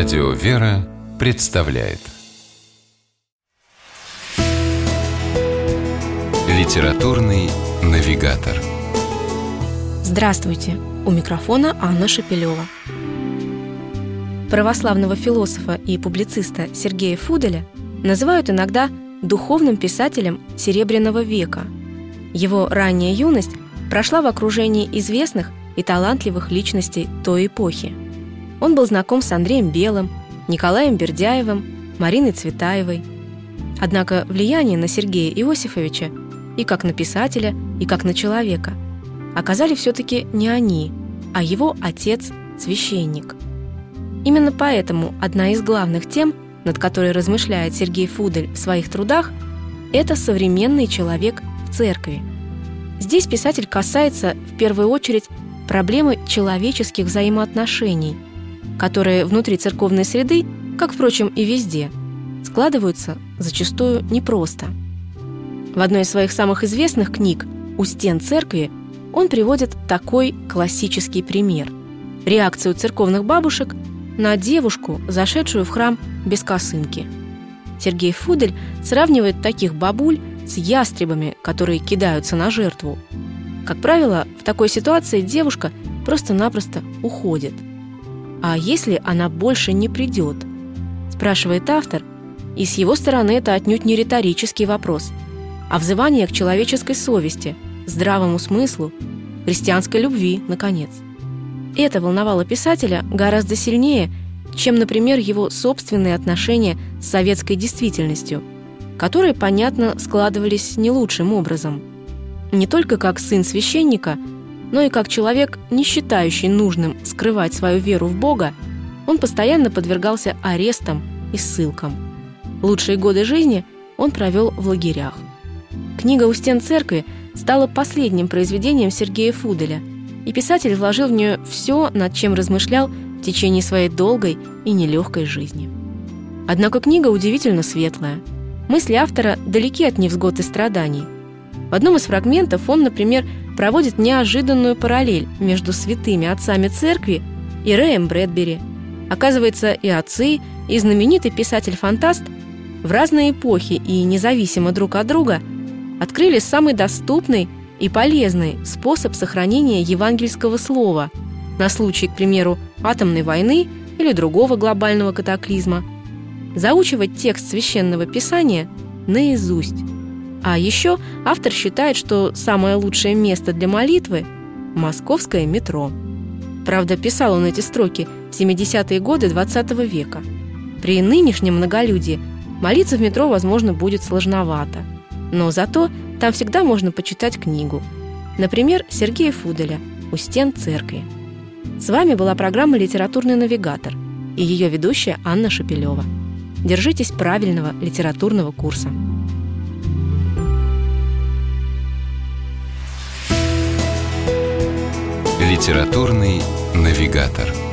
Радио «Вера» представляет Литературный навигатор Здравствуйте! У микрофона Анна Шапилева. Православного философа и публициста Сергея Фуделя называют иногда духовным писателем Серебряного века. Его ранняя юность прошла в окружении известных и талантливых личностей той эпохи. Он был знаком с Андреем Белым, Николаем Бердяевым, Мариной Цветаевой. Однако влияние на Сергея Иосифовича и как на писателя, и как на человека оказали все-таки не они, а его отец-священник. Именно поэтому одна из главных тем, над которой размышляет Сергей Фудель в своих трудах, это современный человек в церкви. Здесь писатель касается в первую очередь проблемы человеческих взаимоотношений, которые внутри церковной среды, как, впрочем, и везде, складываются зачастую непросто. В одной из своих самых известных книг «У стен церкви» он приводит такой классический пример – реакцию церковных бабушек на девушку, зашедшую в храм без косынки. Сергей Фудель сравнивает таких бабуль с ястребами, которые кидаются на жертву. Как правило, в такой ситуации девушка просто-напросто уходит. А если она больше не придет? Спрашивает автор, и с его стороны это отнюдь не риторический вопрос, а взывание к человеческой совести, здравому смыслу, христианской любви, наконец. Это волновало писателя гораздо сильнее, чем, например, его собственные отношения с советской действительностью, которые, понятно, складывались не лучшим образом. Не только как сын священника, но и как человек, не считающий нужным скрывать свою веру в Бога, он постоянно подвергался арестам и ссылкам. Лучшие годы жизни он провел в лагерях. Книга «У стен церкви» стала последним произведением Сергея Фуделя, и писатель вложил в нее все, над чем размышлял в течение своей долгой и нелегкой жизни. Однако книга удивительно светлая. Мысли автора далеки от невзгод и страданий. В одном из фрагментов он, например, проводит неожиданную параллель между святыми отцами церкви и Рэем Брэдбери. Оказывается, и отцы, и знаменитый писатель-фантаст в разные эпохи и независимо друг от друга открыли самый доступный и полезный способ сохранения евангельского слова на случай, к примеру, атомной войны или другого глобального катаклизма. Заучивать текст священного писания наизусть. А еще автор считает, что самое лучшее место для молитвы – московское метро. Правда, писал он эти строки в 70-е годы 20 века. При нынешнем многолюдии молиться в метро, возможно, будет сложновато. Но зато там всегда можно почитать книгу. Например, Сергея Фуделя «У стен церкви». С вами была программа «Литературный навигатор» и ее ведущая Анна Шапилева. Держитесь правильного литературного курса. Литературный навигатор.